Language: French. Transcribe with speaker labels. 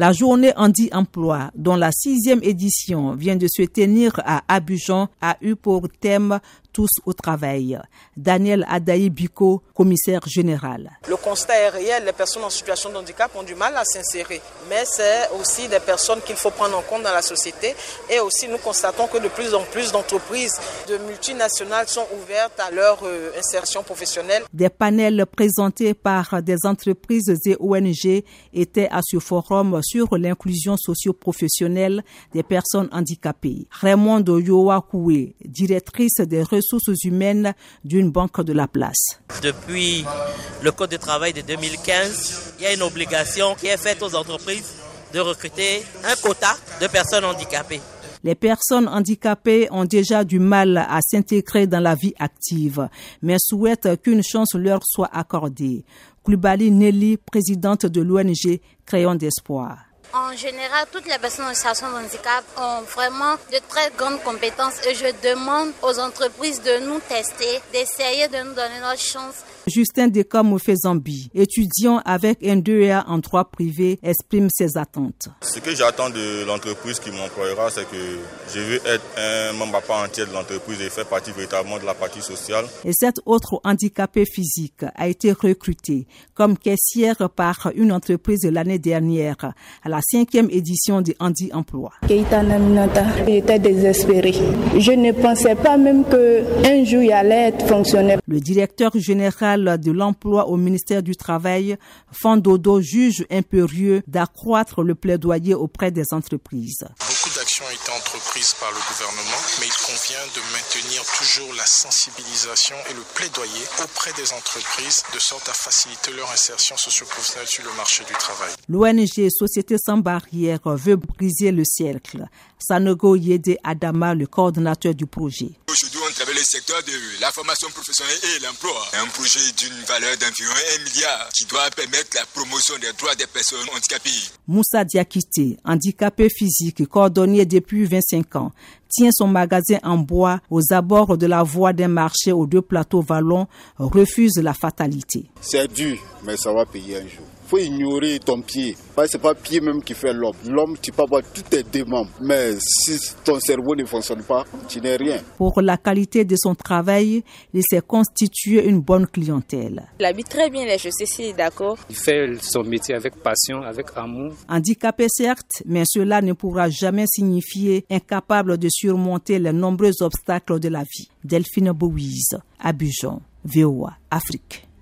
Speaker 1: La journée Handi-Emploi, dont la sixième édition vient de se tenir à Abidjan, a eu pour thème tous au travail. Daniel Adaï Biko, commissaire général.
Speaker 2: Le constat est réel, les personnes en situation de handicap ont du mal à s'insérer, mais c'est aussi des personnes qu'il faut prendre en compte dans la société et aussi nous constatons que de plus en plus d'entreprises de multinationales sont ouvertes à leur euh, insertion professionnelle.
Speaker 1: Des panels présentés par des entreprises et ONG étaient à ce forum sur l'inclusion socio-professionnelle des personnes handicapées. Raymond Yoakoué, directrice des ressources humaines d'une banque de la place.
Speaker 3: Depuis le Code de travail de 2015, il y a une obligation qui est faite aux entreprises de recruter un quota de personnes handicapées.
Speaker 1: Les personnes handicapées ont déjà du mal à s'intégrer dans la vie active, mais souhaitent qu'une chance leur soit accordée. Klubali Nelly, présidente de l'ONG Créons d'espoir.
Speaker 4: En général, toutes les personnes en situation de handicap ont vraiment de très grandes compétences et je demande aux entreprises de nous tester, d'essayer de nous donner notre chance
Speaker 1: Justin Decom Fezambi, étudiant avec un 2A en droit privé, exprime ses attentes.
Speaker 5: Ce que j'attends de l'entreprise qui m'employera, c'est que je veux être un membre à part entière de l'entreprise et faire partie véritablement de la partie sociale.
Speaker 1: Et cette autre handicapée physique a été recrutée comme caissière par une entreprise l'année dernière à la cinquième édition du Handi Emploi.
Speaker 6: Keita Naminata était désespéré. Je ne pensais pas même qu'un jour il allait être fonctionnaire.
Speaker 1: Le directeur général de l'emploi au ministère du Travail, Fandodo juge impérieux d'accroître le plaidoyer auprès des entreprises.
Speaker 7: Beaucoup d'actions ont été entreprises par le gouvernement, mais il convient de maintenir toujours la sensibilisation et le plaidoyer auprès des entreprises de sorte à faciliter leur insertion socio-professionnelle sur le marché du travail.
Speaker 1: L'ONG Société sans barrière veut briser le cercle. Sanogo Yede Adama, le coordinateur du projet.
Speaker 8: Travaille le secteur de la formation professionnelle et l'emploi. Un projet d'une valeur d'environ 1 milliard qui doit permettre la promotion des droits des personnes handicapées.
Speaker 1: Moussa Diakité, handicapé physique, coordonné depuis 25 ans, tient son magasin en bois aux abords de la voie d'un marché aux deux plateaux vallons, refuse la fatalité.
Speaker 9: C'est dur, mais ça va payer un jour faut ignorer ton pied. Ce n'est pas le pied même qui fait l'homme. L'homme, tu peux avoir tous tes deux membres. Mais si ton cerveau ne fonctionne pas, tu n'es rien.
Speaker 1: Pour la qualité de son travail, il s'est constitué une bonne clientèle.
Speaker 10: Il habite très bien les chaussées, d'accord.
Speaker 11: Il fait son métier avec passion, avec amour.
Speaker 1: Handicapé certes, mais cela ne pourra jamais signifier incapable de surmonter les nombreux obstacles de la vie. Delphine Bouise, Abidjan, VOA, Afrique.